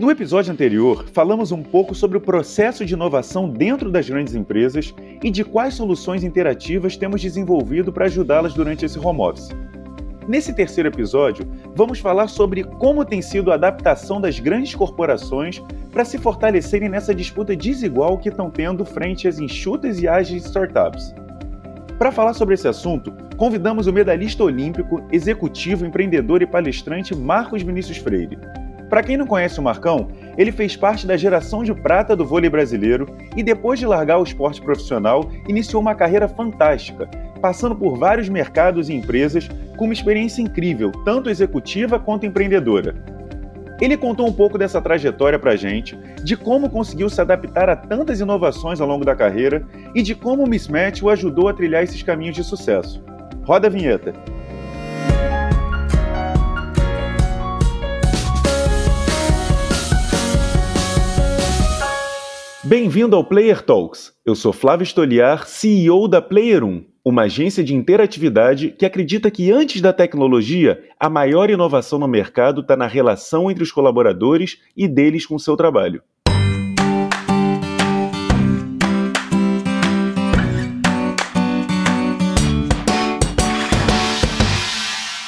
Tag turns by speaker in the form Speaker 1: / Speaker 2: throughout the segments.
Speaker 1: No episódio anterior, falamos um pouco sobre o processo de inovação dentro das grandes empresas e de quais soluções interativas temos desenvolvido para ajudá-las durante esse home office. Nesse terceiro episódio, vamos falar sobre como tem sido a adaptação das grandes corporações para se fortalecerem nessa disputa desigual que estão tendo frente às enxutas e ágeis startups. Para falar sobre esse assunto, convidamos o medalhista olímpico, executivo, empreendedor e palestrante Marcos Vinícius Freire. Para quem não conhece o Marcão, ele fez parte da geração de prata do vôlei brasileiro e depois de largar o esporte profissional, iniciou uma carreira fantástica, passando por vários mercados e empresas com uma experiência incrível, tanto executiva quanto empreendedora. Ele contou um pouco dessa trajetória para a gente, de como conseguiu se adaptar a tantas inovações ao longo da carreira e de como o Mismatch o ajudou a trilhar esses caminhos de sucesso. Roda a vinheta. Bem-vindo ao Player Talks. Eu sou Flávio Stoliar, CEO da Player 1, uma agência de interatividade que acredita que antes da tecnologia, a maior inovação no mercado está na relação entre os colaboradores e deles com o seu trabalho.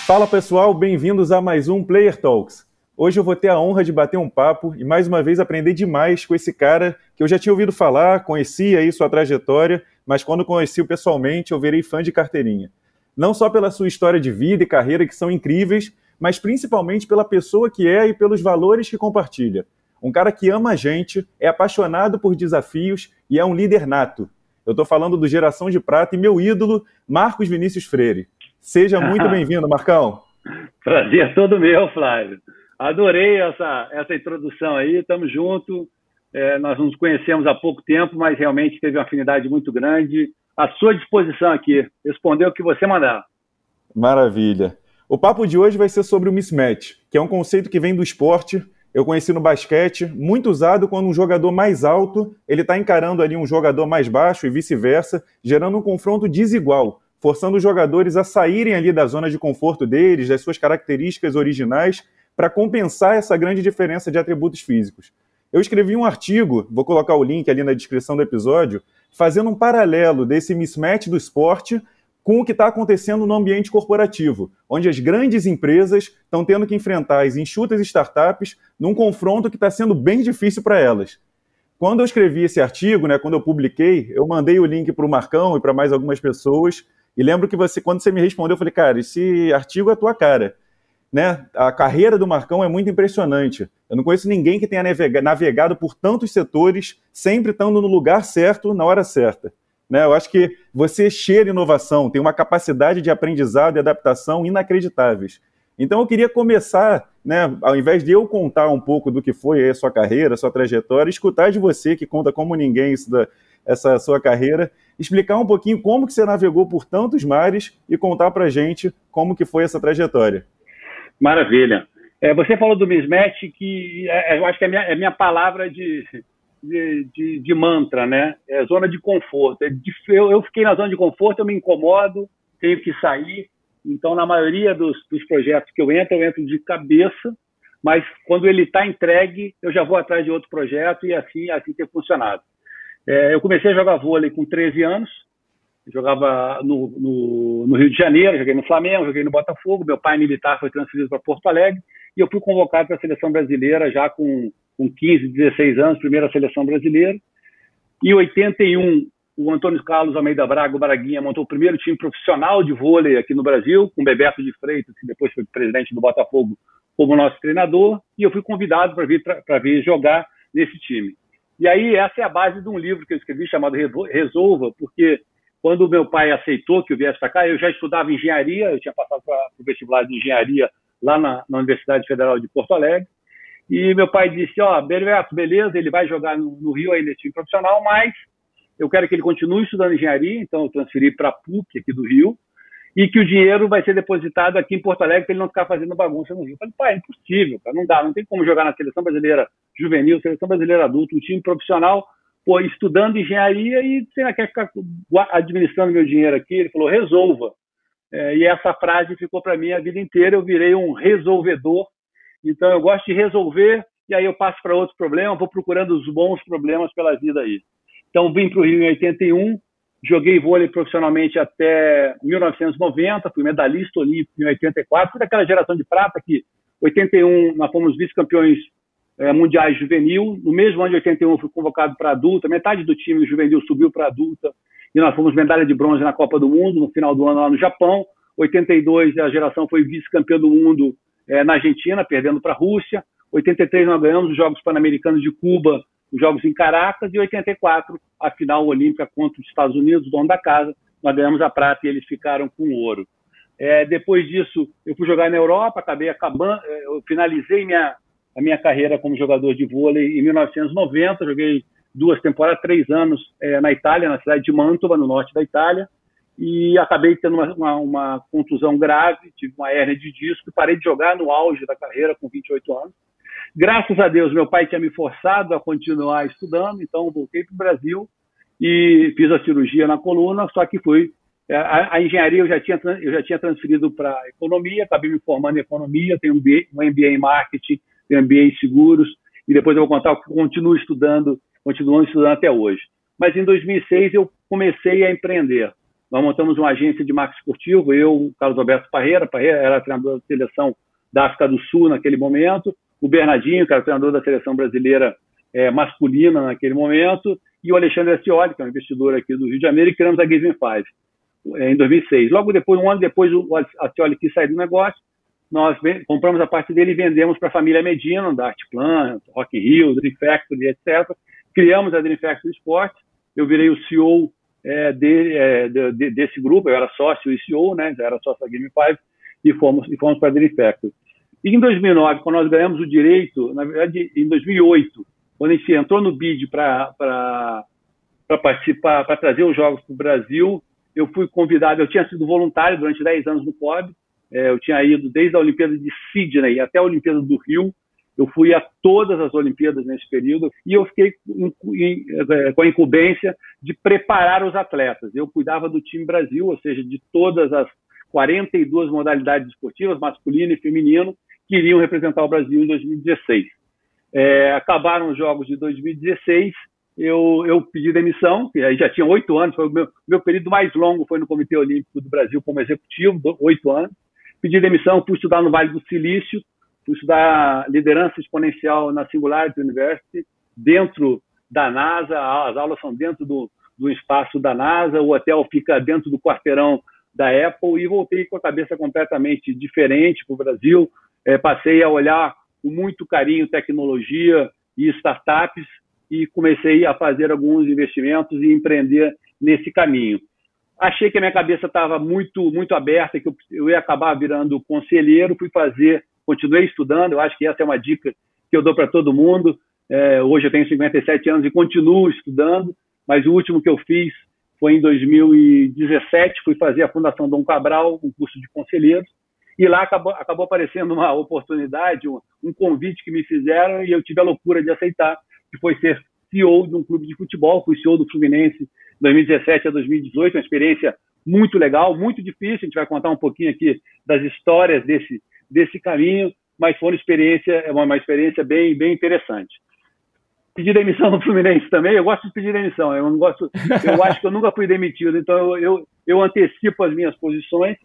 Speaker 1: Fala pessoal, bem-vindos a mais um Player Talks. Hoje eu vou ter a honra de bater um papo e mais uma vez aprender demais com esse cara que eu já tinha ouvido falar, conhecia aí sua trajetória, mas quando conheci-o pessoalmente eu virei fã de carteirinha. Não só pela sua história de vida e carreira que são incríveis, mas principalmente pela pessoa que é e pelos valores que compartilha. Um cara que ama a gente, é apaixonado por desafios e é um líder nato. Eu estou falando do Geração de Prata e meu ídolo, Marcos Vinícius Freire. Seja muito bem-vindo, Marcão.
Speaker 2: Prazer todo meu, Flávio. Adorei essa, essa introdução aí, estamos juntos. É, nós nos conhecemos há pouco tempo, mas realmente teve uma afinidade muito grande. À sua disposição aqui, responder o que você mandar.
Speaker 1: Maravilha. O papo de hoje vai ser sobre o mismatch, que é um conceito que vem do esporte. Eu conheci no basquete, muito usado quando um jogador mais alto ele está encarando ali um jogador mais baixo e vice-versa, gerando um confronto desigual, forçando os jogadores a saírem ali da zona de conforto deles, das suas características originais para compensar essa grande diferença de atributos físicos. Eu escrevi um artigo, vou colocar o link ali na descrição do episódio, fazendo um paralelo desse mismatch do esporte com o que está acontecendo no ambiente corporativo, onde as grandes empresas estão tendo que enfrentar as enxutas startups num confronto que está sendo bem difícil para elas. Quando eu escrevi esse artigo, né, quando eu publiquei, eu mandei o link para o Marcão e para mais algumas pessoas, e lembro que você, quando você me respondeu, eu falei, cara, esse artigo é a tua cara né? A carreira do Marcão é muito impressionante. Eu não conheço ninguém que tenha navegado por tantos setores, sempre estando no lugar certo, na hora certa. Né? Eu acho que você cheira inovação, tem uma capacidade de aprendizado e adaptação inacreditáveis. Então eu queria começar, né, ao invés de eu contar um pouco do que foi a sua carreira, a sua trajetória, escutar de você, que conta como ninguém da, essa sua carreira, explicar um pouquinho como que você navegou por tantos mares e contar para gente como que foi essa trajetória.
Speaker 2: Maravilha. É, você falou do mismatch, que é, é, eu acho que é minha, é minha palavra de, de, de, de, mantra, né? É zona de conforto. É eu, eu fiquei na zona de conforto, eu me incomodo, tenho que sair. Então, na maioria dos, dos projetos que eu entro, eu entro de cabeça, mas quando ele está entregue, eu já vou atrás de outro projeto e assim, assim tem funcionado. É, eu comecei a jogar vôlei com 13 anos, jogava no, no, no, Rio de Janeiro, joguei no Flamengo, joguei no Botafogo. Meu pai militar foi transferido para Porto Alegre e eu fui convocado para a seleção brasileira já com, com 15, 16 anos, primeira seleção brasileira. Em 81, o Antônio Carlos Almeida Braga, o Braguinha, montou o primeiro time profissional de vôlei aqui no Brasil, com Bebeto de Freitas, que depois foi presidente do Botafogo, como nosso treinador, e eu fui convidado para vir, vir jogar nesse time. E aí, essa é a base de um livro que eu escrevi chamado Resolva, porque quando meu pai aceitou que eu viesse para cá, eu já estudava engenharia, eu tinha passado para o vestibular de engenharia lá na, na, Universidade Federal de Porto Alegre. E meu pai disse: Ó, oh, beleza, ele vai jogar no, no Rio ainda time profissional, mas eu quero que ele continue estudando engenharia, então eu transferi para a PUC aqui do Rio, e que o dinheiro vai ser depositado aqui em Porto Alegre para ele não ficar fazendo bagunça no Rio. Eu falei, pai, é impossível, cara, não dá, não tem como jogar na seleção brasileira juvenil, seleção brasileira adulto, um time profissional pô, estudando engenharia e você não quer ficar administrando meu dinheiro aqui? Ele falou, resolva. É, e essa frase ficou para mim a vida inteira. Eu virei um resolvedor. Então, eu gosto de resolver e aí eu passo para outro problema, vou procurando os bons problemas pela vida aí. Então, vim para o Rio em 81, joguei vôlei profissionalmente até 1990, fui medalhista olímpico em 84, fui daquela geração de prata que 81 nós fomos vice-campeões é, mundiais juvenil, no mesmo ano de 81 fui convocado para adulta, metade do time juvenil subiu para adulta, e nós fomos medalha de bronze na Copa do Mundo, no final do ano lá no Japão, 82 a geração foi vice-campeã do mundo é, na Argentina, perdendo para a Rússia, 83 nós ganhamos os Jogos Pan-Americanos de Cuba, os Jogos em Caracas, e 84 a final olímpica contra os Estados Unidos, dono da casa, nós ganhamos a prata e eles ficaram com o ouro. É, depois disso, eu fui jogar na Europa, acabei acabando, é, eu finalizei minha, a minha carreira como jogador de vôlei em 1990, joguei duas temporadas, três anos é, na Itália, na cidade de Mantova, no norte da Itália, e acabei tendo uma, uma, uma contusão grave, tive uma hernia de disco e parei de jogar no auge da carreira com 28 anos. Graças a Deus, meu pai tinha me forçado a continuar estudando, então voltei para o Brasil e fiz a cirurgia na coluna, só que fui. É, a, a engenharia eu já tinha, eu já tinha transferido para economia, acabei me formando em economia, tenho um MBA em marketing, em seguros, e depois eu vou contar que continuo estudando, continuando estudando até hoje. Mas em 2006 eu comecei a empreender. Nós montamos uma agência de marketing esportivo, eu, o Carlos Alberto Parreira, Parreira era treinador da seleção da África do Sul naquele momento, o Bernardinho, que era treinador da seleção brasileira é, masculina naquele momento, e o Alexandre Ascioli, que é um investidor aqui do Rio de Janeiro, e criamos a Giving Five é, em 2006. Logo depois, um ano depois, o Ascioli quis sair do negócio, nós compramos a parte dele e vendemos para a família Medina, da Artplan, Rock in Rio, Dream Factory, etc. Criamos a Dream Factory eu virei o CEO é, de, é, de, desse grupo, eu era sócio e CEO, né, já era sócio da Game 5, e fomos, e fomos para a Dream Factory. E em 2009, quando nós ganhamos o direito, na verdade, em 2008, quando a gente entrou no BID para participar, para trazer os jogos para o Brasil, eu fui convidado, eu tinha sido voluntário durante 10 anos no COB, é, eu tinha ido desde a Olimpíada de Sydney até a Olimpíada do Rio, eu fui a todas as Olimpíadas nesse período e eu fiquei é, com a incumbência de preparar os atletas. Eu cuidava do time Brasil, ou seja, de todas as 42 modalidades esportivas, masculino e feminino, que iriam representar o Brasil em 2016. É, acabaram os Jogos de 2016, eu, eu pedi demissão, que aí já tinha oito anos, foi o meu, meu período mais longo foi no Comitê Olímpico do Brasil como executivo, oito anos. Pedi demissão, fui estudar no Vale do Silício, fui estudar liderança exponencial na Singularity University, dentro da NASA, as aulas são dentro do, do espaço da NASA, o hotel fica dentro do quarteirão da Apple e voltei com a cabeça completamente diferente para o Brasil, é, passei a olhar com muito carinho tecnologia e startups e comecei a fazer alguns investimentos e empreender nesse caminho. Achei que a minha cabeça estava muito muito aberta, que eu, eu ia acabar virando conselheiro, fui fazer, continuei estudando, eu acho que essa é uma dica que eu dou para todo mundo. É, hoje eu tenho 57 anos e continuo estudando, mas o último que eu fiz foi em 2017, fui fazer a Fundação Dom Cabral, um curso de conselheiros, e lá acabou, acabou aparecendo uma oportunidade, um, um, convite que me fizeram e eu tive a loucura de aceitar, que foi ser CEO de um clube de futebol, fui CEO do Fluminense 2017 a 2018, uma experiência muito legal, muito difícil, a gente vai contar um pouquinho aqui das histórias desse, desse caminho, mas foi uma experiência, uma, uma experiência bem, bem interessante. Pedi demissão no Fluminense também, eu gosto de pedir demissão, eu não gosto, eu acho que eu nunca fui demitido, então eu, eu, eu antecipo as minhas posições,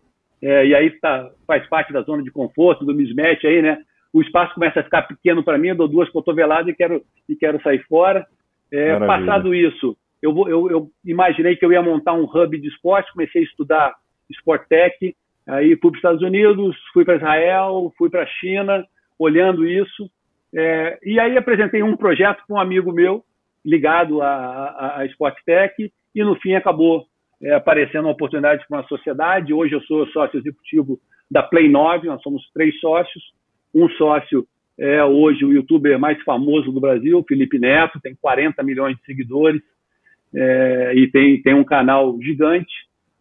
Speaker 2: é, e aí tá, faz parte da zona de conforto, do mismatch aí, né? O espaço começa a ficar pequeno para mim, eu dou duas cotoveladas e quero, e quero sair fora. É, passado isso, eu, eu, eu, imaginei que eu ia montar um hub de esporte, comecei a estudar Sport Tech, aí fui para os Estados Unidos, fui para Israel, fui para a China, olhando isso. É, e aí apresentei um projeto para um amigo meu ligado a Sport Tech e no fim acabou é, aparecendo uma oportunidade para uma sociedade. Hoje eu sou sócio executivo da Play 9, nós somos três sócios. Um sócio é hoje o youtuber mais famoso do Brasil, Felipe Neto, tem 40 milhões de seguidores é, e tem, tem um canal gigante.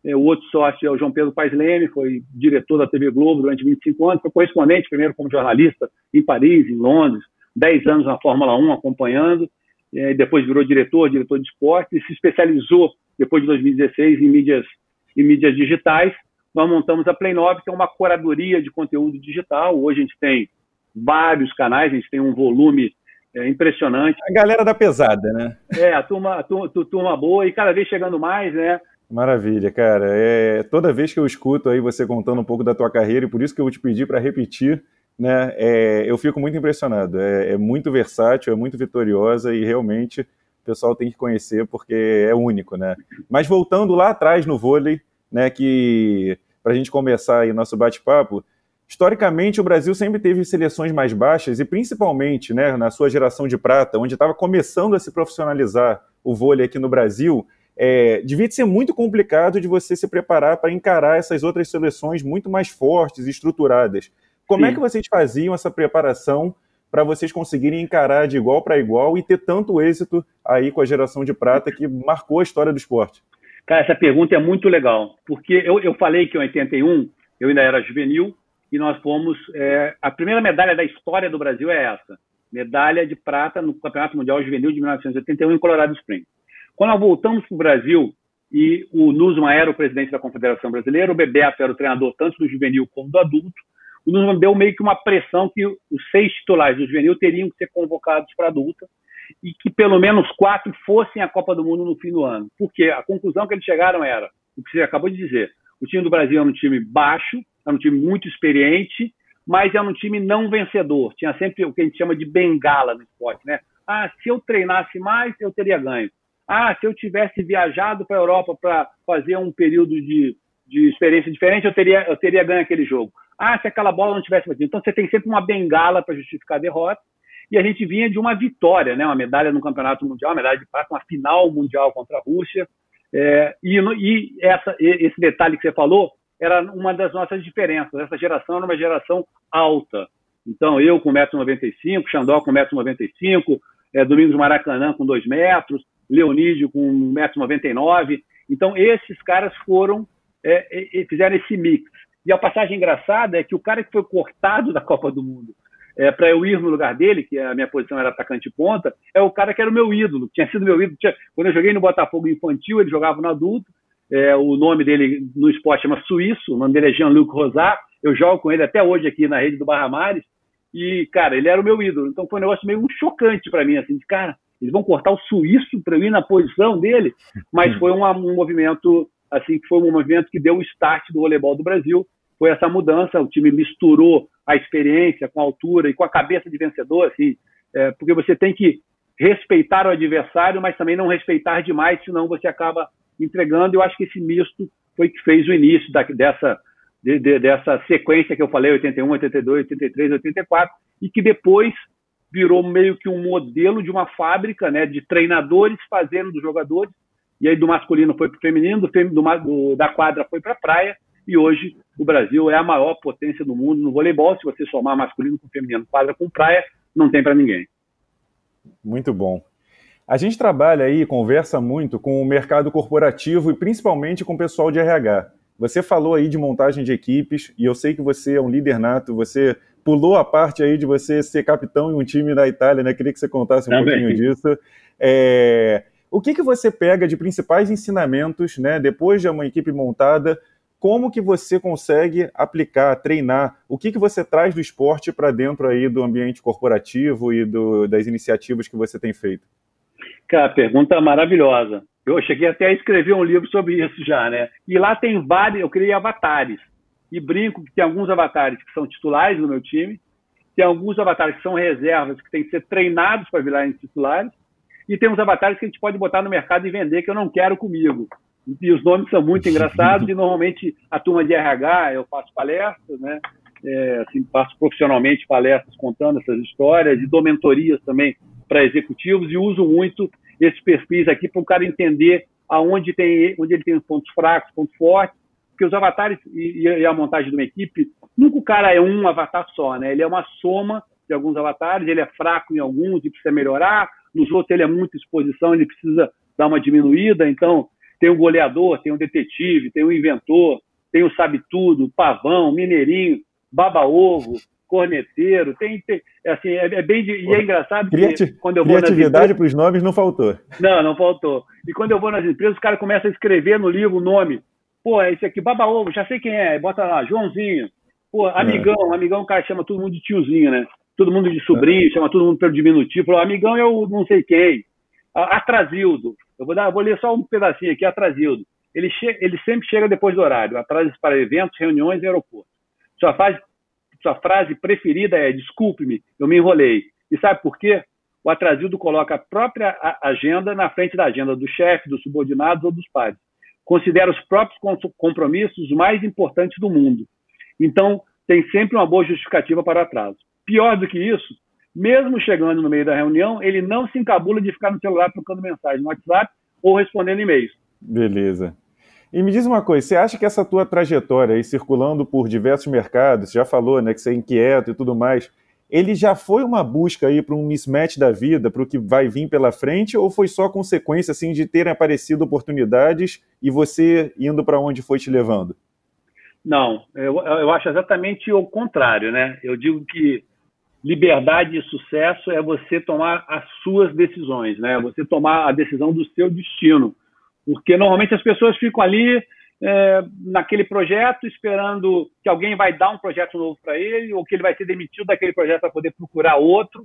Speaker 2: É, o outro sócio é o João Pedro Paes Leme, foi diretor da TV Globo durante 25 anos, foi correspondente primeiro como jornalista em Paris, em Londres, 10 anos na Fórmula 1 acompanhando, é, depois virou diretor, diretor de esporte e se especializou depois de 2016 em mídias, em mídias digitais. Nós montamos a Play 9, que é uma curadoria de conteúdo digital. Hoje a gente tem vários canais, a gente tem um volume é, impressionante.
Speaker 1: A galera da pesada, né?
Speaker 2: É, a turma, a turma, a turma boa e cada vez chegando mais, né?
Speaker 1: Maravilha, cara. É, toda vez que eu escuto aí você contando um pouco da tua carreira, e por isso que eu vou te pedir para repetir, né? É, eu fico muito impressionado. É, é, muito versátil, é muito vitoriosa e realmente o pessoal tem que conhecer porque é único, né? Mas voltando lá atrás no vôlei, né? Que para a gente começar aí nosso bate-papo, historicamente o Brasil sempre teve seleções mais baixas e principalmente, né? Na sua geração de prata, onde estava começando a se profissionalizar o vôlei aqui no Brasil é, devia ser muito complicado de você se preparar para encarar essas outras seleções muito mais fortes e estruturadas. Como é Sim. é que vocês faziam essa preparação para vocês conseguirem encarar de igual para igual e ter tanto êxito aí com a geração de prata que marcou a história do esporte?
Speaker 2: Cara, essa pergunta é muito legal, porque eu, eu falei que em 81 eu ainda era juvenil e nós fomos. É, a primeira medalha da história do Brasil é essa: medalha de prata no Campeonato Mundial Juvenil de 1981 em Colorado Springs. Quando nós voltamos para o Brasil, e o Nusman era o presidente da Confederação Brasileira, o Bebeto era o treinador tanto do juvenil como do adulto, o Nusman deu meio que uma pressão que os seis titulares do juvenil teriam que ser convocados para adulta e que pelo menos quatro fossem à Copa do Mundo no fim do ano. Porque a conclusão que eles chegaram era, o que você acabou de dizer, o time do Brasil era um time baixo, era um time muito experiente, mas era um time não vencedor. Tinha sempre o que a gente chama de bengala no esporte, né? Ah, se eu treinasse mais, eu teria ganho. Ah, se eu tivesse viajado para a Europa para fazer um período de, de experiência diferente, eu teria, eu teria ganho aquele jogo. Ah, se aquela bola não tivesse batido. Então você tem sempre uma bengala para justificar a derrota. E a gente vinha de uma vitória, né? uma medalha no Campeonato Mundial, uma medalha de prata, uma final mundial contra a Rússia. É, e, e essa, esse detalhe que você falou era uma das nossas diferenças. Essa geração era uma geração alta. Então, eu com 1,95m, Xandó com 1,95m, é, Domingos Maracanã com 2 metros, Leonídio com 1,99m. Então, esses caras foram, é, fizeram esse mix. E a passagem engraçada é que o cara que foi cortado da Copa do Mundo é, para eu ir no lugar dele, que a minha posição era atacante ponta, é o cara que era o meu ídolo, tinha sido meu ídolo. Tinha, quando eu joguei no Botafogo infantil, ele jogava no adulto. É, o nome dele no esporte chama Suíço, o nome dele é Jean-Luc Rosat. Eu jogo com ele até hoje aqui na rede do Barra Mares. E, cara, ele era o meu ídolo. Então foi um negócio meio chocante para mim, assim, de cara, eles vão cortar o suíço para ir na posição dele, mas foi um, um, movimento assim que foi um movimento que deu o start do voleibol do Brasil. Foi essa mudança, o time misturou a experiência com a altura e com a cabeça de vencedor, assim, é, porque você tem que respeitar o adversário, mas também não respeitar demais, senão você acaba entregando. Eu acho que esse misto foi que fez o início da, dessa de, de, dessa sequência que eu falei, 81, 82, 83, 84, e que depois virou meio que um modelo de uma fábrica né, de treinadores fazendo dos jogadores. E aí do masculino foi para o feminino, do, do, da quadra foi para a praia. E hoje o Brasil é a maior potência do mundo no voleibol. Se você somar masculino com feminino, quadra com praia, não tem para ninguém.
Speaker 1: Muito bom. A gente trabalha aí, conversa muito com o mercado corporativo e principalmente com o pessoal de RH. Você falou aí de montagem de equipes e eu sei que você é um líder nato, você pulou a parte aí de você ser capitão em um time da Itália, né? Queria que você contasse um Também. pouquinho disso. É... O que, que você pega de principais ensinamentos, né? Depois de uma equipe montada, como que você consegue aplicar, treinar? O que, que você traz do esporte para dentro aí do ambiente corporativo e do, das iniciativas que você tem feito?
Speaker 2: Cara, pergunta maravilhosa. Eu cheguei até a escrever um livro sobre isso já, né? E lá tem vários, eu criei avatares e brinco que tem alguns avatares que são titulares no meu time, tem alguns avatares que são reservas, que têm que ser treinados para virarem titulares, e tem uns avatares que a gente pode botar no mercado e vender que eu não quero comigo. E os nomes são muito engraçados, e normalmente a turma de RH, eu faço palestras, né? É, assim, faço profissionalmente palestras contando essas histórias, e dou mentorias também para executivos, e uso muito esses perfis aqui para o cara entender aonde tem, onde ele tem pontos fracos, pontos fortes, porque os avatares e, e, a montagem de uma equipe, nunca o cara é um avatar só, né? Ele é uma soma de alguns avatares, ele é fraco em alguns e precisa melhorar, nos outros ele é muita exposição, ele precisa dar uma diminuída, então tem o goleador, tem o detetive, tem o inventor, tem o sabe-tudo, pavão, mineirinho, baba-ovo, corneteiro, tem, tem assim, é, é, bem de, e é engraçado
Speaker 1: que quando eu vou criatividade para os nomes não faltou.
Speaker 2: Não, não faltou. E quando eu vou nas empresas, os caras começam a escrever no livro o nome Pô, é esse aqui, Baba Ovo, já sei quem é. Bota lá, Joãozinho. Pô, amigão, é. amigão, o cara chama todo mundo de tiozinho, né? todo mundo de sobrinho, chama todo mundo pelo diminutivo, falou, amigão é o não sei quem. Atrasildo. Eu vou, dar, vou ler só um pedacinho aqui, Atrasildo. Ele, che ele sempre chega depois do horário, atrasa para eventos, reuniões e aeroportos. Sua frase, sua frase preferida é desculpe-me, eu me enrolei. E sabe por quê? O Atrasildo coloca a própria agenda na frente da agenda do chefe, dos subordinados ou dos pares. Considera os próprios compromissos os mais importantes do mundo. Então, tem sempre uma boa justificativa para o atraso. Pior do que isso, mesmo chegando no meio da reunião, ele não se encabula de ficar no celular trocando mensagem no WhatsApp ou respondendo e-mails.
Speaker 1: Beleza. E me diz uma coisa, você acha que essa tua trajetória aí, circulando por diversos mercados, já falou, né, que você é inquieto e tudo mais, ele já foi uma busca aí para um mismatch da vida, para o que vai vir pela frente, ou foi só consequência assim de terem aparecido oportunidades e você indo para onde foi te levando?
Speaker 2: Não, eu, eu acho exatamente o contrário, né? Eu digo que liberdade e sucesso é você tomar as suas decisões, né? Você tomar a decisão do seu destino, porque normalmente as pessoas ficam ali é, naquele projeto esperando que alguém vai dar um projeto novo para ele ou que ele vai ser demitido daquele projeto para poder procurar outro.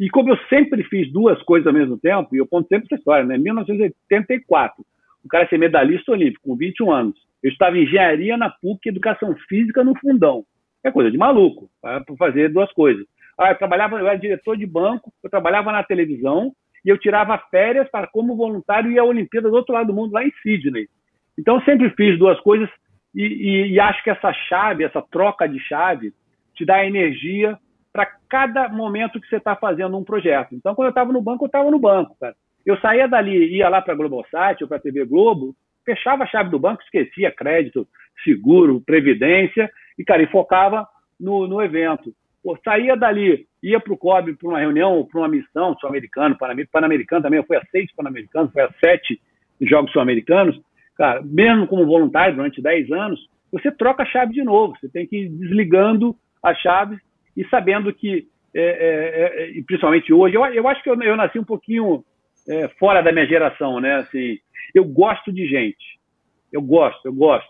Speaker 2: E como eu sempre fiz duas coisas ao mesmo tempo, e eu conto sempre essa história, né? Em 1984, o cara ser medalhista olímpico com 21 anos eu estava em engenharia na PUC, educação física no fundão. É coisa de maluco, para fazer duas coisas. Ah, eu trabalhava, eu era diretor de banco, eu trabalhava na televisão e eu tirava férias para como voluntário ir à Olimpíada do outro lado do mundo, lá em Sydney. Então, sempre fiz duas coisas e, e, e acho que essa chave, essa troca de chave, te dá energia para cada momento que você está fazendo um projeto. Então, quando eu estava no banco, eu estava no banco, cara. Eu saía dali, ia lá para a Globosat ou para a TV Globo, fechava a chave do banco, esquecia crédito, seguro, previdência, e, cara, e focava no, no evento. Pô, saía dali, ia para o COB para uma reunião, para uma missão sul-americano, pan-americano também, eu fui a seis pan-americanos, fui a sete jogos sul-americanos, cara, mesmo como voluntário durante dez anos, você troca a chave de novo, você tem que ir desligando a chave e sabendo que, é, é, é, principalmente hoje, eu, eu acho que eu, eu nasci um pouquinho é, fora da minha geração, né? Assim, eu gosto de gente. Eu gosto, eu gosto.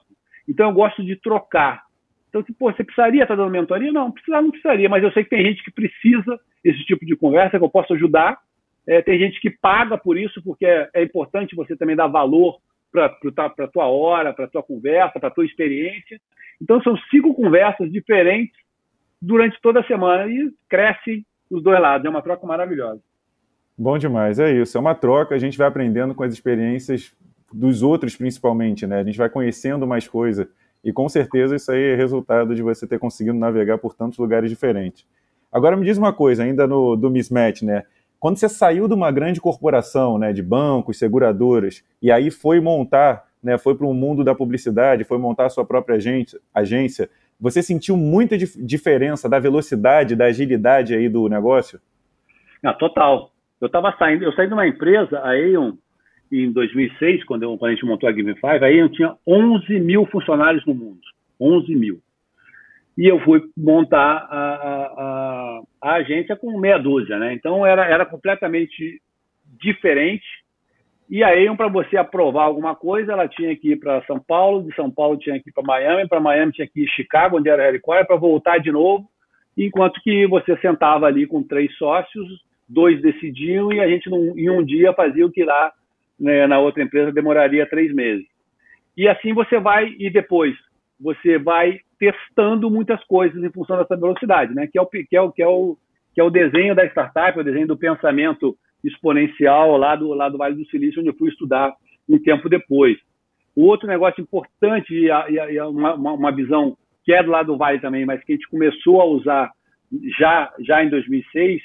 Speaker 2: Então eu gosto de trocar. Então, tipo, você precisaria estar dando mentoria? Não, precisar não precisaria, mas eu sei que tem gente que precisa desse tipo de conversa, que eu posso ajudar. É, tem gente que paga por isso, porque é, é importante você também dar valor para a tua hora, para a tua conversa, para a tua experiência. Então, são cinco conversas diferentes durante toda a semana e cresce os dois lados. É uma troca maravilhosa.
Speaker 1: Bom demais, é isso. É uma troca, a gente vai aprendendo com as experiências dos outros, principalmente, né? A gente vai conhecendo mais coisa. E com certeza isso aí é resultado de você ter conseguido navegar por tantos lugares diferentes. Agora me diz uma coisa, ainda no, do mismatch, né? Quando você saiu de uma grande corporação, né, de bancos, seguradoras, e aí foi montar, né, foi para o mundo da publicidade, foi montar a sua própria agência, você sentiu muita dif diferença da velocidade, da agilidade aí do negócio?
Speaker 2: Ah, total. Eu estava saindo, eu saí de uma empresa, a Aeon, em 2006, quando, eu, quando a gente montou a Given Five, a Aeon tinha 11 mil funcionários no mundo. 11 mil. E eu fui montar a, a, a, agência com meia dúzia, né? Então era, era completamente diferente. E a Aeon, para você aprovar alguma coisa, ela tinha que ir para São Paulo, de São Paulo tinha que ir para Miami, para Miami tinha que ir Chicago, onde era a headquarter, para voltar de novo, enquanto que você sentava ali com três sócios, dois decidiam e a gente em um dia fazia o que lá né, na outra empresa demoraria três meses. E assim você vai e depois você vai testando muitas coisas em função dessa velocidade, né? Que é o que é o que é o que é o desenho da startup, o desenho do pensamento exponencial lá do lá do Vale do Silício, onde eu fui estudar um tempo depois. O outro negócio importante e, a, e a, uma, uma visão que é do lado do Vale também, mas que a gente começou a usar já já em 2006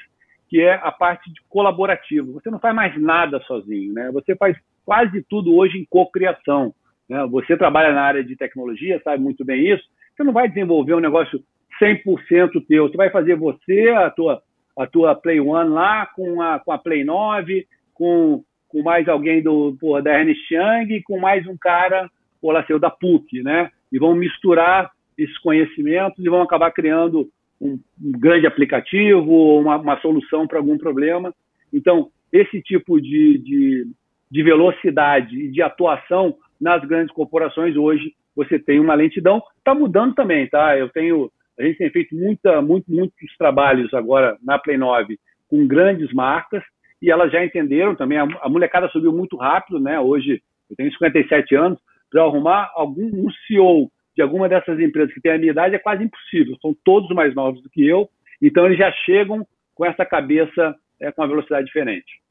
Speaker 2: que é a parte de colaborativo. Você não faz mais nada sozinho, né? Você faz quase tudo hoje em cocriação. Né? Você trabalha na área de tecnologia, sabe muito bem isso. Você não vai desenvolver um negócio 100% teu. Você vai fazer você, a tua, a tua Play One lá, com a, com a Play 9, com, com mais alguém do, da Ernest Young, com mais um cara, pô, lá, seu, da PUC, né? E vão misturar esses conhecimentos e vão acabar criando um, grande aplicativo uma, uma solução para algum problema. Então, esse tipo de, de, de velocidade e de atuação nas grandes corporações hoje você tem uma lentidão. Está mudando também, tá? Eu tenho A gente tem feito muita, muito, muitos trabalhos agora na Play 9 com grandes marcas e elas já entenderam também. A, a molecada subiu muito rápido, né? Hoje eu tenho 57 anos, para arrumar algum um CEO de alguma dessas empresas que tem a minha idade é quase impossível. São todos mais novos do que eu, então eles já chegam com essa cabeça é, com uma velocidade diferente.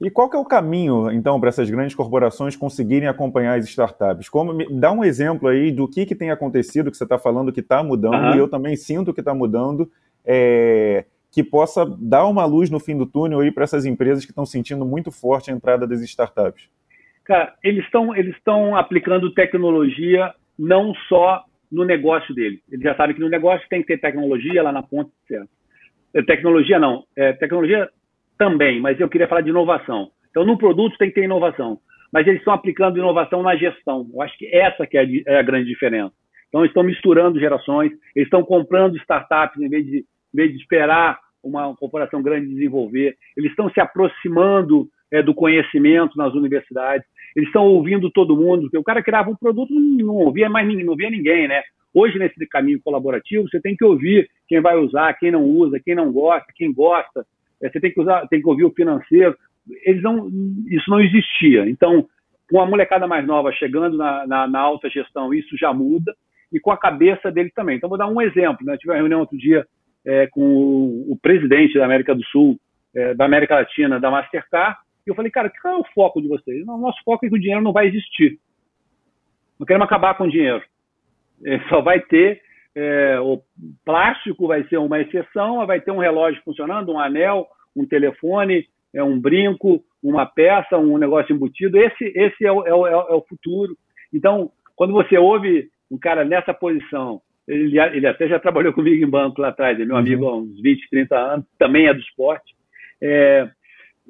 Speaker 1: E qual que é o caminho, então, para essas grandes corporações conseguirem acompanhar as startups? Como dá um exemplo aí do que, que tem acontecido, que você está falando que está mudando, uhum. e eu também sinto que está mudando, é, que possa dar uma luz no fim do túnel aí para essas empresas que estão sentindo muito forte a entrada das startups.
Speaker 2: Cara, eles estão eles estão aplicando tecnologia não só no negócio deles. Eles já sabem que no negócio tem que ter tecnologia lá na ponta certo. É, tecnologia não, é, tecnologia também, mas eu queria falar de inovação. Então, no produto tem que ter inovação, mas eles estão aplicando inovação na gestão. Eu acho que essa que é é a grande diferença. Então, eles estão misturando gerações, eles estão comprando startups em vez de, em vez de esperar uma corporação grande desenvolver, eles estão se aproximando é, do conhecimento nas universidades, eles estão ouvindo todo mundo, o cara criava um produto não, ouvia mais ninguém, não ouvia ninguém, né? Hoje, nesse caminho colaborativo, você tem que ouvir quem vai usar, quem não usa, quem não gosta, quem gosta, é, você tem que usar, tem que ouvir o financeiro. Eles não, isso não existia. Então, com a molecada mais nova chegando na, na, na alta gestão, isso já muda e com a cabeça dele também. Então, vou dar um exemplo. Né? Eu tive uma reunião outro dia é, com o, o, presidente da América do Sul, é, da América Latina, da Mastercard, e eu falei, cara, qual é o foco de vocês? Não, nosso foco é que o dinheiro não vai existir. Não queremos acabar com o dinheiro. É, só vai ter é, o plástico vai ser uma exceção, vai ter um relógio funcionando, um anel, um telefone, é um brinco, uma peça, um negócio embutido. Esse, esse é, o, é, o, é o futuro. Então, quando você ouve um cara nessa posição, ele, ele até já trabalhou comigo em banco lá atrás, é meu amigo uhum. há uns 20, 30 anos, também é do esporte. É,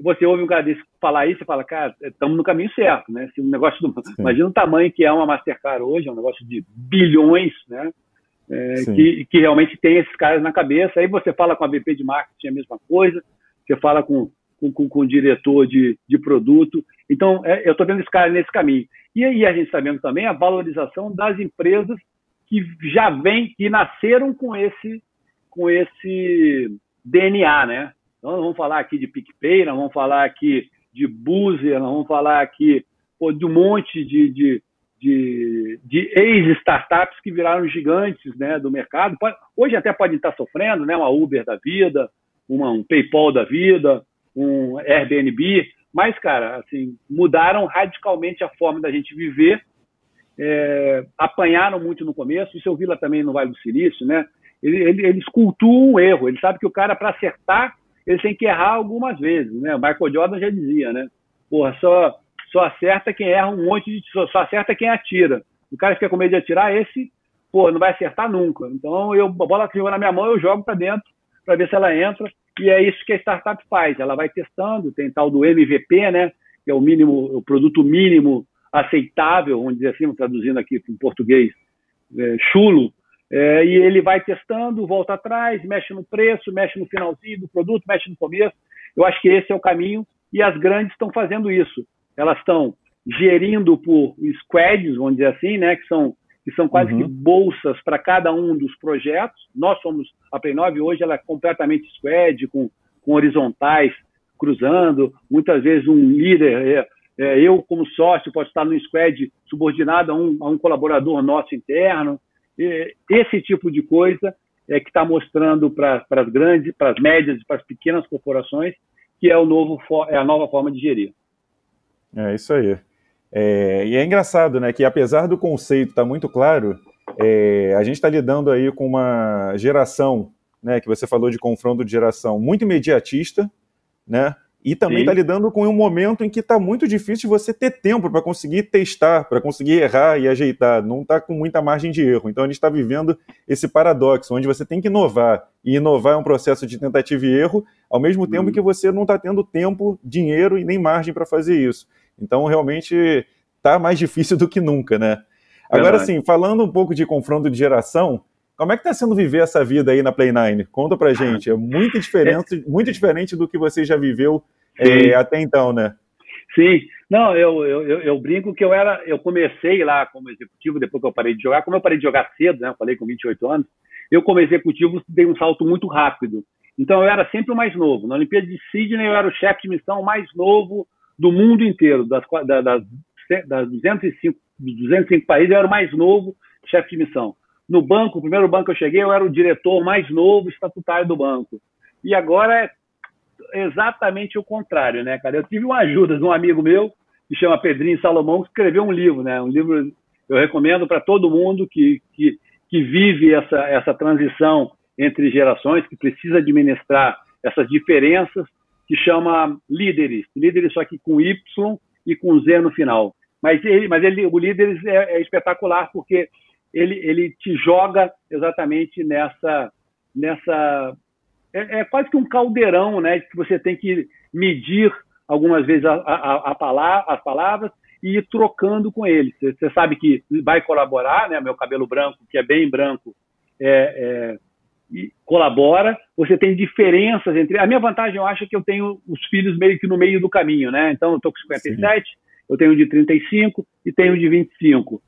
Speaker 2: você ouve um cara desse falar isso e fala, cara, estamos no caminho certo, né? Se um negócio do, imagina o tamanho que é uma Mastercard hoje, é um negócio de bilhões, né? é, que, que, realmente tem esses caras na cabeça. Aí você fala com a VP de marketing, é a mesma coisa, você fala com, com, com, com o diretor de, de produto. Então, é, eu estou vendo esse cara nesse caminho. E aí a gente está vendo também a valorização das empresas que já vêm, que nasceram com esse, com esse DNA, né? Então, nós vamos falar aqui de PicPay, nós vamos falar aqui de Boozer, nós vamos falar aqui pô, de um monte de, de de, de ex-startups que viraram gigantes né, do mercado. Hoje até podem estar sofrendo, né, uma Uber da vida, uma, um PayPal da vida, um Airbnb, mas, cara, assim, mudaram radicalmente a forma da gente viver, é, apanharam muito no começo, isso eu vi lá também no Vale do Silício, né? Eles cultuam o erro, eles sabem que o cara, para acertar, ele tem que errar algumas vezes, né? O Michael Jordan já dizia, né? Porra, só só acerta quem erra um monte de. Só, só acerta quem atira. O cara que fica com medo de atirar, esse, pô, não vai acertar nunca. Então, eu, a bola que na minha mão, eu jogo para dentro para ver se ela entra. E é isso que a startup faz. Ela vai testando, tem tal do MVP, né? Que é o mínimo, o produto mínimo aceitável, vamos dizer assim, traduzindo aqui o português, é, chulo. É, e ele vai testando, volta atrás, mexe no preço, mexe no finalzinho do produto, mexe no começo. Eu acho que esse é o caminho e as grandes estão fazendo isso elas estão gerindo por squads, vamos dizer assim, né, que são que são quase uhum. que bolsas para cada um dos projetos. Nós somos a Play 9 hoje ela é completamente squad com, com horizontais cruzando, muitas vezes um líder, é, é, eu como sócio posso estar no squad subordinado a um, a um colaborador nosso interno. Esse tipo de coisa é que está mostrando para as grandes, para as médias e para as pequenas corporações que é o novo é a nova forma de gerir.
Speaker 1: É isso aí. É, e é engraçado, né, que apesar do conceito estar tá muito claro, é, a gente está lidando aí com uma geração, né, que você falou de confronto de geração muito imediatista, né, e também está lidando com um momento em que está muito difícil você ter tempo para conseguir testar, para conseguir errar e ajeitar. Não está com muita margem de erro. Então a gente está vivendo esse paradoxo, onde você tem que inovar. E inovar é um processo de tentativa e erro, ao mesmo tempo uhum. que você não está tendo tempo, dinheiro e nem margem para fazer isso. Então, realmente, está mais difícil do que nunca, né? Agora, sim, falando um pouco de confronto de geração, como é que está sendo viver essa vida aí na Play 9? Conta pra gente. É muito diferente, muito diferente do que você já viveu é, até então, né?
Speaker 2: Sim. Não, eu, eu, eu, brinco que eu era, eu comecei lá como executivo depois que eu parei de jogar. Como eu parei de jogar cedo, né? Eu falei com 28 anos, eu como executivo dei um salto muito rápido. Então eu era sempre o mais novo. Na Olimpíada de Sydney eu era o chefe de missão mais novo do mundo inteiro, das, das, das 205, 205 países eu era o mais novo chefe de missão. No banco, o primeiro banco que eu cheguei, eu era o diretor mais novo estatutário do banco. E agora é exatamente o contrário, né, cara? Eu tive uma ajuda de um amigo meu, que chama Pedrinho Salomão, que escreveu um livro, né? Um livro eu recomendo para todo mundo que, que, que vive essa, essa transição entre gerações, que precisa administrar essas diferenças, que chama Líderes. Líderes só que com Y e com Z no final. Mas, ele, mas ele, o Líderes é, é espetacular porque ele, ele te joga exatamente nessa. nessa é, é, quase que um caldeirão, né? Que você tem que medir algumas vezes a, a, a palavra, as palavras e ir trocando com ele. Você, sabe que vai colaborar, né? Meu cabelo branco, que é bem branco, é, é, colabora. Você tem diferenças entre. A minha vantagem, eu acho, é que eu tenho os filhos meio que no meio do caminho, né? Então, eu estou com 57, Sim. eu tenho de 35 e tenho de 25.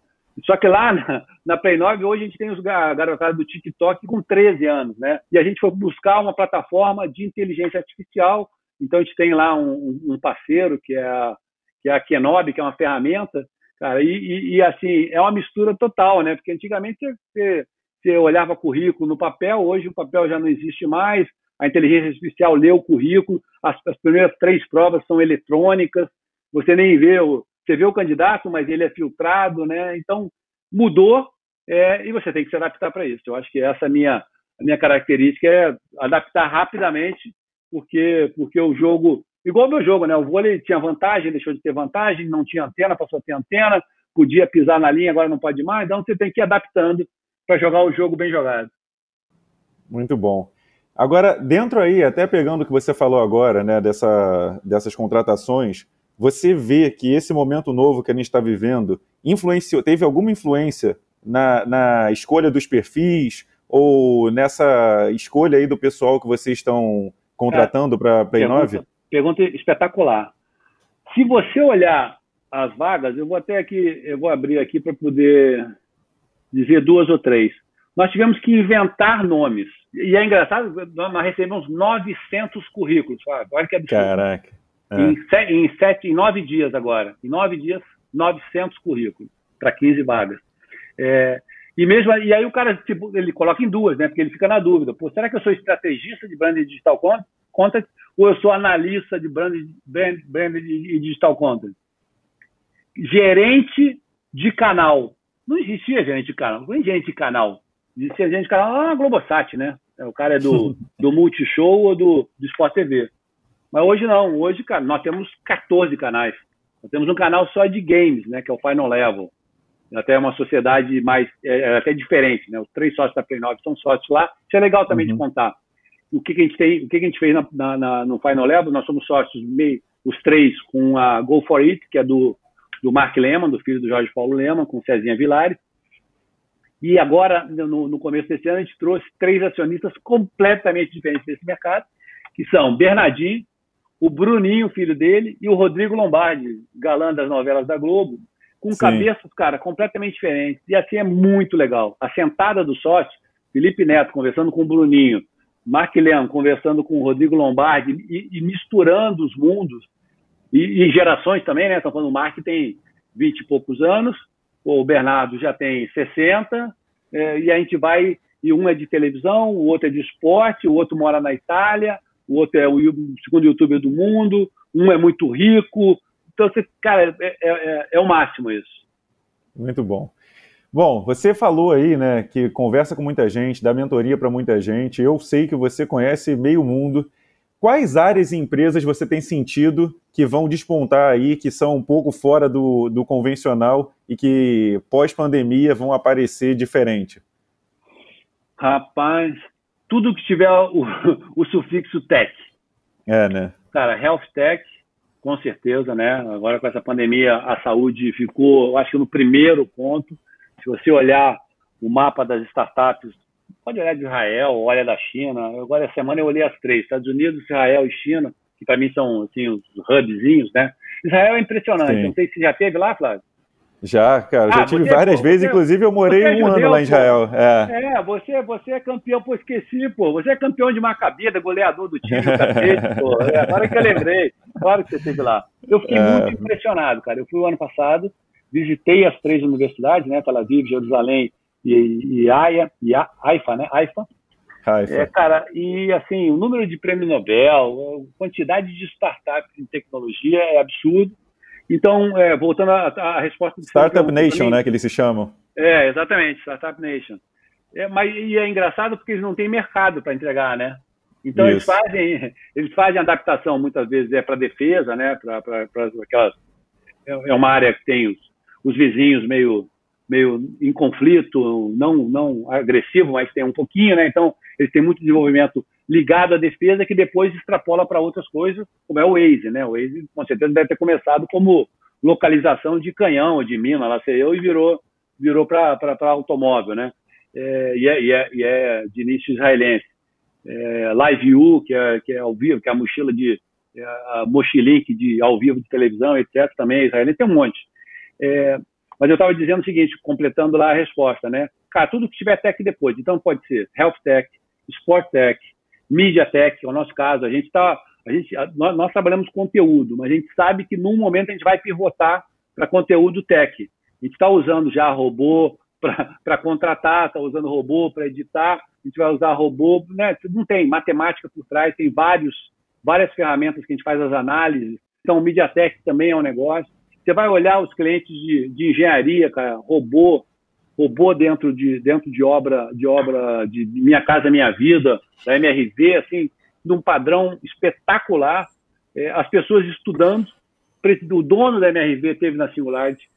Speaker 2: Só que lá na, na Play 9, hoje a gente tem os garotados do TikTok com 13 anos, né? E a gente foi buscar uma plataforma de inteligência artificial. Então a gente tem lá um, um parceiro que é, a, que é a Kenobi, que é uma ferramenta, cara, e, e, e, assim, é uma mistura total, né? Porque antigamente você, você olhava currículo no papel, hoje o papel já não existe mais, a inteligência artificial lê o currículo, as, as primeiras três provas são eletrônicas, você nem vê o, você vê o candidato, mas ele é filtrado, né? Então mudou é, e você tem que se adaptar para isso. Eu acho que essa é a minha a minha característica é adaptar rapidamente, porque porque o jogo igual o meu jogo, né? O vôlei tinha vantagem, deixou de ter vantagem, não tinha antena, passou a ter antena, podia pisar na linha, agora não pode mais. Então você tem que ir adaptando para jogar o jogo bem jogado.
Speaker 1: Muito bom. Agora, dentro aí, até pegando o que você falou agora, né, dessa, dessas contratações, você vê que esse momento novo que a gente está vivendo influenciou, teve alguma influência na, na escolha dos perfis ou nessa escolha aí do pessoal que vocês estão contratando para Play pergunta, 9?
Speaker 2: Pergunta espetacular. Se você olhar as vagas, eu vou até aqui, eu vou abrir aqui para poder dizer duas ou três. Nós tivemos que inventar nomes. E é engraçado, nós recebemos 900 currículos. Olha que absurdo.
Speaker 1: Caraca.
Speaker 2: É. Em, sete, em, sete, em nove dias agora. Em nove dias, 900 currículos para 15 vagas. É, e mesmo e aí o cara tipo, ele coloca em duas, né? Porque ele fica na dúvida. Pô, será que eu sou estrategista de branding digital content ou eu sou analista de branding, brand, brand e digital content? Gerente de canal. Não existia gerente de canal. Não existia gerente de canal. Existia gerente de canal lá na Globosat, né? O cara é do, do Multishow ou do, do Sport TV. Mas hoje não. Hoje, cara, nós temos 14 canais. Nós temos um canal só de games, né? Que é o Final Level. Até é uma sociedade mais. É, é até diferente, né? Os três sócios da Play 9 são sócios lá. Isso é legal também uhum. de contar. O que, que, a gente tem, o que, que a gente fez na, na, na, no Final Level? Nós somos sócios, meio, os três, com a Go for It, que é do, do Mark Lehman, do filho do Jorge Paulo Lehman, com Cezinha Vilares. E agora, no, no, começo desse ano, a gente trouxe três acionistas completamente diferentes desse mercado, que são Bernardinho, o Bruninho, filho dele, e o Rodrigo Lombardi, galã das novelas da Globo, com Sim. cabeças, cara, completamente diferentes. E assim é muito legal. A sentada do sócio, Felipe Neto conversando com o Bruninho, Mark Leão conversando com o Rodrigo Lombardi e, e misturando os mundos e, e, gerações também, né? Estão falando, o Mark tem 20 e poucos anos, o Bernardo já tem 60, é, e a gente vai, e um é de televisão, o outro é de esporte, o outro mora na Itália, o outro é o segundo youtuber do mundo, um é muito rico. Então, você, cara, é, é, é, é o máximo isso.
Speaker 1: Muito bom. Bom, você falou aí, né, que conversa com muita gente, dá mentoria para muita gente. Eu sei que você conhece meio mundo. Quais áreas e empresas você tem sentido que vão despontar aí, que são um pouco fora do, do convencional e que pós-pandemia vão aparecer diferente?
Speaker 2: Rapaz, tudo que tiver o, o sufixo tech.
Speaker 1: É, né?
Speaker 2: Cara, health tech, com certeza, né? Agora com essa pandemia, a saúde ficou, eu acho que no primeiro ponto. Se você olhar o mapa das startups, pode olhar de Israel, olha da China. Agora, essa semana eu olhei as três: Estados Unidos, Israel e China, que para mim são assim, os hubzinhos, né? Israel é impressionante. Sim. Não sei se já teve lá, Flávio.
Speaker 1: Já, cara, já ah, tive você, várias pô, vezes, você, inclusive eu morei é um judeu, ano lá em Israel.
Speaker 2: É, é você, você é campeão, pô, esqueci, pô. Você é campeão de Macabida, goleador do time, cacete, pô. É, agora que eu lembrei, claro que você esteve lá. Eu fiquei é. muito impressionado, cara. Eu fui o ano passado, visitei as três universidades, né, Tel Aviv, Jerusalém e, e Haia, e Haifa, né, Haifa. Haifa. É, cara, e assim, o número de prêmio Nobel, a quantidade de startups em tecnologia é absurdo. Então, é, voltando à, resposta...
Speaker 1: Do Startup Nation, mim, né, que eles se chamam.
Speaker 2: É, exatamente, Startup Nation. É, mas e é engraçado porque eles não têm mercado para entregar, né? Então eles fazem, eles fazem adaptação muitas vezes é para defesa, né? Para aquelas é, é uma área que tem os, os vizinhos meio meio em conflito, não não agressivo, mas tem um pouquinho, né? Então eles têm muito desenvolvimento ligado à defesa que depois extrapola para outras coisas, como é o Waze, né? O Waze, com certeza, deve ter começado como localização de canhão, de mina, lá sei eu, e virou, virou para automóvel, né? É, e, é, e, é, e, é, de início israelense. É, LiveU, que é, que é ao vivo, que é a mochila de é a de ao vivo de televisão, etc., também é israelense, tem um monte. É, mas eu estava dizendo o seguinte, completando lá a resposta, né? Cara, tudo que tiver tech depois, então pode ser health tech, sport tech, MediaTek, é o nosso caso, a gente está, a gente, nós, nós, trabalhamos conteúdo, mas a gente sabe que num momento a gente vai pivotar para conteúdo tech. A gente está usando já robô para contratar, está usando robô para editar, a gente vai usar robô, né? Não tem matemática por trás, tem vários, várias ferramentas que a gente faz as análises. Então, o MediaTek também é um negócio. Você vai olhar os clientes de, de engenharia, cara, robô, robô dentro de, dentro de obra, de obra de Minha Casa Minha Vida, da MRV, assim, num padrão espetacular. É, as pessoas estudando, o dono da MRV teve na Singularity,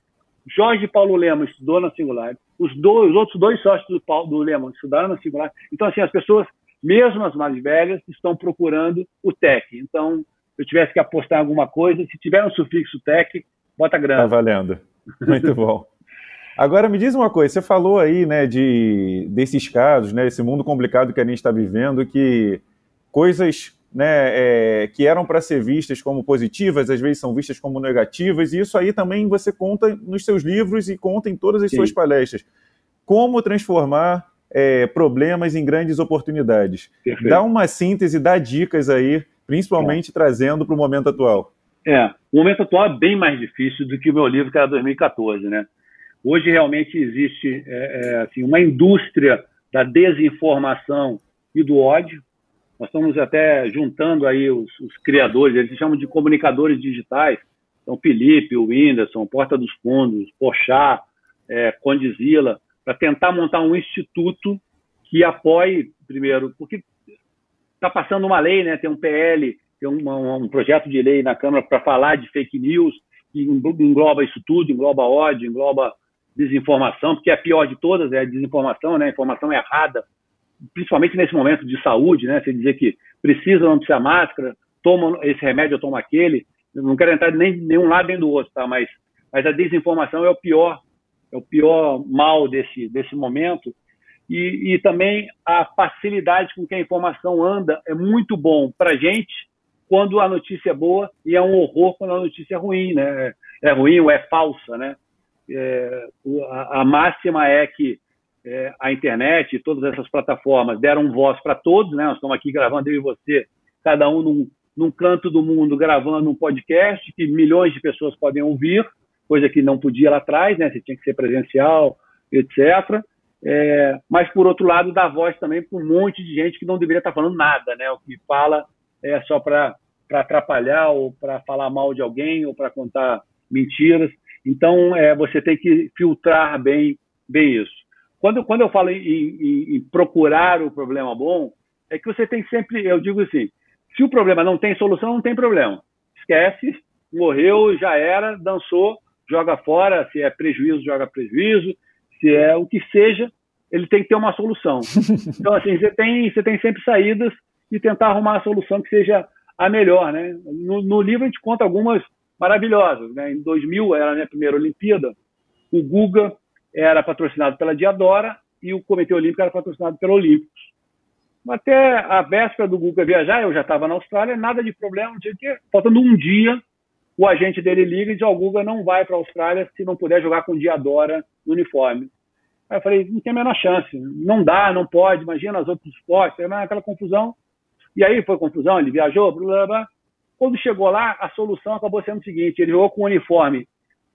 Speaker 2: Jorge Paulo Lemos estudou na Singularity, os, dois, os outros dois sócios do, Paulo, do Lemos estudaram na Singularity. Então, assim, as pessoas, mesmo as mais velhas, estão procurando o tech. Então, se eu tivesse que apostar em alguma coisa, se tiver um sufixo tech, bota grana.
Speaker 1: Tá valendo. Muito bom. Agora me diz uma coisa, você falou aí, né, de desses casos, né, esse mundo complicado que a gente está vivendo, que coisas, né, é, que eram para ser vistas como positivas, às vezes são vistas como negativas, e isso aí também você conta nos seus livros e conta em todas as Sim. suas palestras. Como transformar é, problemas em grandes oportunidades. Perfeito. Dá uma síntese, dá dicas aí, principalmente é. trazendo para o momento atual.
Speaker 2: É, o momento atual é bem mais difícil do que o meu livro, que era 2014, né? Hoje realmente existe é, é, assim, uma indústria da desinformação e do ódio. Nós estamos até juntando aí os, os criadores, eles se chamam de comunicadores digitais. Então, Felipe, o Whindersson, Porta dos Fundos, Pochá, é, Condizila, para tentar montar um instituto que apoie, primeiro, porque está passando uma lei, né, tem um PL, tem um, um projeto de lei na Câmara para falar de fake news, que engloba isso tudo, engloba ódio, engloba desinformação, porque a pior de todas é a desinformação, né? Informação errada, principalmente nesse momento de saúde, né? Você dizer que precisa não precisar máscara, toma esse remédio ou toma aquele. Eu não quero entrar nem nenhum lado nem do outro, tá? Mas, mas a desinformação é o pior, é o pior mal desse, desse momento. E, e também a facilidade com que a informação anda é muito bom para gente quando a notícia é boa e é um horror quando a notícia é ruim, né? É ruim ou é falsa, né? É, a, a, máxima é que é, a internet e todas essas plataformas deram voz para todos, né? Nós estamos aqui gravando eu e você, cada um num, num canto do mundo gravando um podcast que milhões de pessoas podem ouvir, coisa que não podia lá atrás, né? Você tinha que ser presencial, etc. É, mas por outro lado dá voz também para um monte de gente que não deveria estar falando nada, né? O que fala é só para atrapalhar ou para falar mal de alguém ou para contar mentiras. Então, é, você tem que filtrar bem, bem isso. Quando, quando eu falo em, em, em, procurar o problema bom, é que você tem sempre, eu digo assim, se o problema não tem solução, não tem problema. Esquece, morreu, já era, dançou, joga fora, se é prejuízo, joga prejuízo, se é o que seja, ele tem que ter uma solução. Então, assim, você tem, você tem sempre saídas e tentar arrumar a solução que seja a melhor, né? No, no livro a gente conta algumas maravilhosas. Né? Em 2000 era a minha primeira Olimpíada, o Guga era patrocinado pela Diadora e o Comitê Olímpico era patrocinado pela Olímpicos. Até a véspera do Guga viajar, eu já estava na Austrália, nada de problema, não quê. Faltando um dia, o agente dele liga e diz: oh, o Guga não vai para a Austrália se não puder jogar com Diadora no uniforme. Aí eu falei: não tem a menor chance, não dá, não pode, imagina as outros esportes, aquela confusão. E aí foi confusão, ele viajou, blá, blá, blá. Quando chegou lá, a solução acabou sendo o seguinte: ele jogou com o uniforme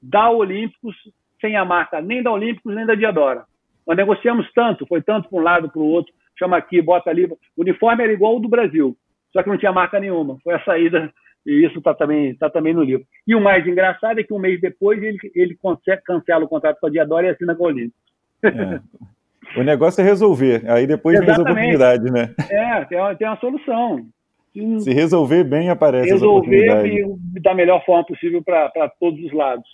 Speaker 2: da Olímpicos, sem a marca nem da Olímpicos nem da Diadora. Nós negociamos tanto, foi tanto para um lado para o outro, chama aqui, bota ali. O uniforme era igual ao do Brasil, só que não tinha marca nenhuma. Foi a saída, e isso está também, tá também no livro. E o mais engraçado é que um mês depois ele, ele cancela o contrato com a Diadora e assina com a Olímpicos.
Speaker 1: É. O negócio é resolver, aí depois vem as oportunidades, né?
Speaker 2: É, tem uma, tem uma solução.
Speaker 1: Se resolver bem, aparece Resolver
Speaker 2: da melhor forma possível para todos os lados.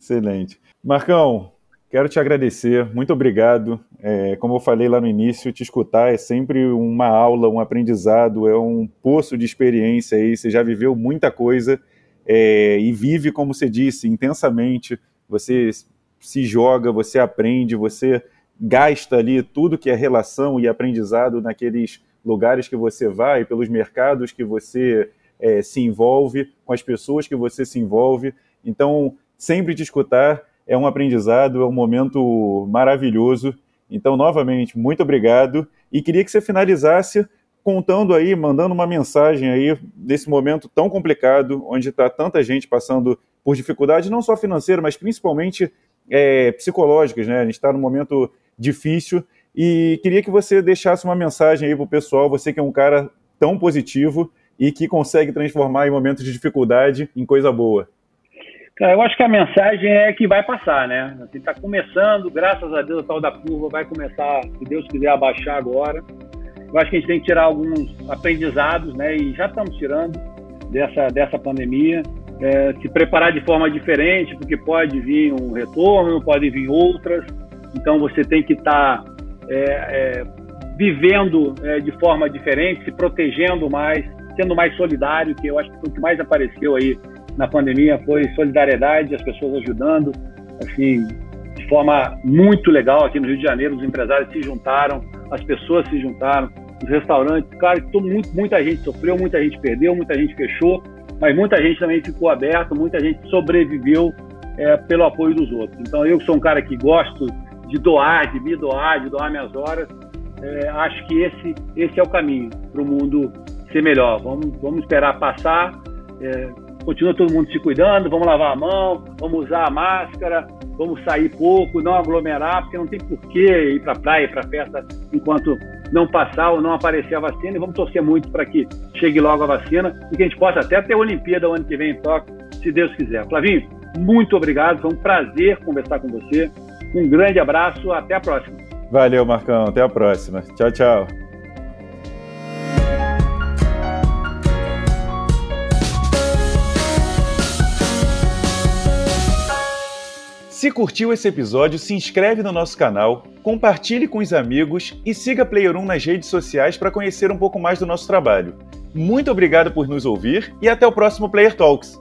Speaker 1: Excelente. Marcão, quero te agradecer, muito obrigado. É, como eu falei lá no início, te escutar é sempre uma aula, um aprendizado, é um poço de experiência aí. Você já viveu muita coisa é, e vive, como você disse, intensamente. Você se joga, você aprende, você gasta ali tudo que é relação e aprendizado naqueles lugares que você vai, pelos mercados que você é, se envolve, com as pessoas que você se envolve. Então, sempre te escutar é um aprendizado, é um momento maravilhoso. Então, novamente, muito obrigado. E queria que você finalizasse contando aí, mandando uma mensagem aí desse momento tão complicado, onde está tanta gente passando por dificuldades, não só financeiras, mas principalmente é, psicológicas, né? A gente está num momento difícil e queria que você deixasse uma mensagem aí para o pessoal, você que é um cara tão positivo e que consegue transformar em momentos de dificuldade em coisa boa.
Speaker 2: Eu acho que a mensagem é que vai passar, né? Está assim, começando, graças a Deus, a tal da curva vai começar, se Deus quiser, a baixar agora. Eu acho que a gente tem que tirar alguns aprendizados, né? E já estamos tirando dessa, dessa pandemia. É, se preparar de forma diferente, porque pode vir um retorno, pode vir outras. Então você tem que estar tá, é, é, vivendo é, de forma diferente, se protegendo mais, sendo mais solidário, que eu acho que o que mais apareceu aí na pandemia foi solidariedade, as pessoas ajudando, assim, de forma muito legal aqui no Rio de Janeiro, os empresários se juntaram, as pessoas se juntaram, os restaurantes, claro que muito, muita gente sofreu, muita gente perdeu, muita gente fechou, mas muita gente também ficou aberto, muita gente sobreviveu é, pelo apoio dos outros. Então eu sou um cara que gosto de doar, de me doar, de doar minhas horas. É, acho que esse, esse é o caminho para o mundo ser melhor. Vamos, vamos esperar passar. É, continua todo mundo se cuidando, vamos lavar a mão, vamos usar a máscara, vamos sair pouco, não aglomerar, porque não tem porquê ir para praia, para festa, enquanto não passar ou não aparecer a vacina. E vamos torcer muito para que chegue logo a vacina e que a gente possa até ter a Olimpíada o ano que vem em Tóquio, se Deus quiser. Flavinho, muito obrigado, foi um prazer conversar com você. Um grande abraço, até a próxima.
Speaker 1: Valeu, Marcão, até a próxima. Tchau, tchau. Se curtiu esse episódio, se inscreve no nosso canal, compartilhe com os amigos e siga Player 1 nas redes sociais para conhecer um pouco mais do nosso trabalho. Muito obrigado por nos ouvir e até o próximo Player Talks.